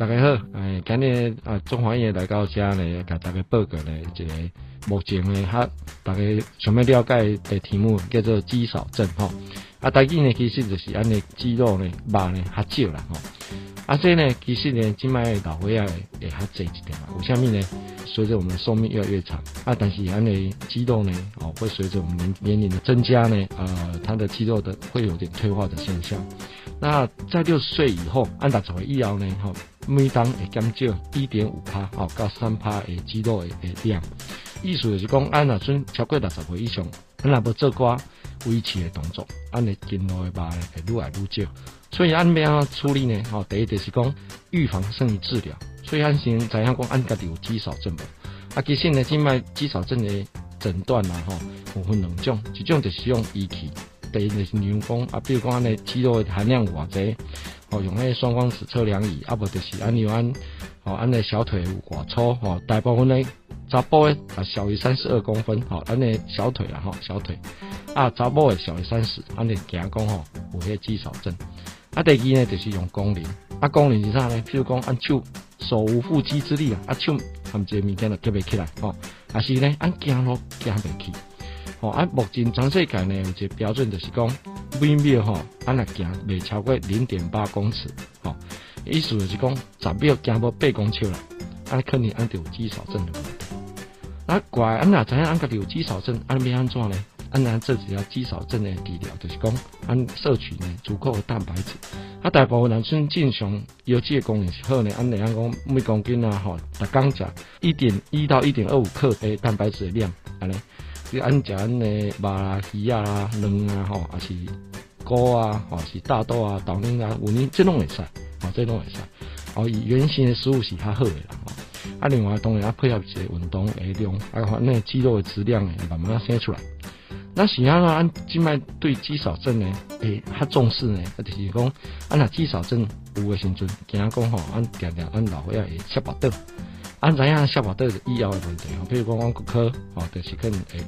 大家好，哎，今日啊，中华医院来到遮呢，给大家报告呢一个目前呢，哈，大家想要了解的题目叫做肌少症吼。啊，大肌呢其实就是安尼肌肉呢、肉呢较少啦吼。啊，这呢其实呢，今麦老伙仔会较济一点啊。为虾米呢？随着我们的寿命越来越长，啊，但是安尼肌肉呢，哦，会随着我们年年龄的增加呢，呃，它的肌肉的会有点退化的现象。那在六十岁以后，按达十岁以后呢，吼，每当会减少一点五帕，吼，到三帕的肌肉的量。意思就是讲，按若算超过六十岁以上，咱若要做寡维持的动作，按你筋肉的肉会愈来愈少。所以按怎处理呢？吼，第一就是讲预防胜于治疗。所以按先知影讲按家己有肌少症无？啊，其实呢，即卖肌少症的诊断啦，吼，有分两种，一种就是用仪器。第一就是量讲啊，比如讲安尼肌肉的含量有偌济，哦，用迄双光子测量仪，啊无就是安尼按，哦，安尼小腿有偌粗，吼，大部分呢查甫的啊小于三十二公分，吼，安尼小腿啊，吼，小腿，啊查某的小于三十，安尼行讲吼有迄个肌少症。啊，第二呢就是用功能，啊功能是啥呢？譬如讲按手手无缚鸡之力啊，啊手含一个物件就夹袂起来，吼，啊是呢按行路行袂起。哦，按目前全世界呢有一个标准，就是讲每秒吼，按若行未超过零点八公尺，吼，意思就是讲十秒行无八公尺啦，啊肯定按有肌少症的问题。那怪按若知影按家有肌少症，按要安怎呢？按咱这只要肌少症的治疗，就是讲按摄取呢足够的蛋白质。啊，大部分男生正常有这个功能是好呢，按怎样讲每公斤啊吼，逐刚食一点一到一点二五克的蛋白质的量，安尼。你按食安尼肉啦、鱼啊啦、卵啊吼，还是菇啊，或是大豆啊、豆奶啊、有呢，这拢会使，啊，这拢会使。哦，以原形的食物是较好的啦。哦，啊，另外当然啊配合一些运动的量，啊，那肌肉的质量会慢慢生出来。那是啊，按即卖对肌少症呢，会较重视呢，啊，就是讲，按若肌少症有诶时阵，惊讲吼，按定定按老伙仔会摔巴倒。按怎样下巴都有医疗诶问题，比如讲讲骨科，哦，就是可能会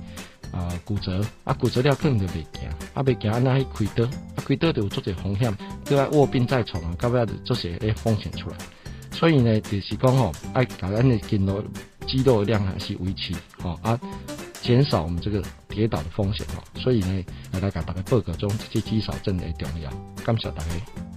啊骨折，啊骨折了可能就袂行，啊袂行，那去开刀，啊开刀就有做些风险，搁要卧病在床啊，到尾就做些诶风险出来。所以呢，就是讲吼，爱把咱的筋肉肌肉量还是维持，吼啊，减少我们这个跌倒的风险，哦。所以呢，来大家大家报告中这些肌少症的重要，感谢大家。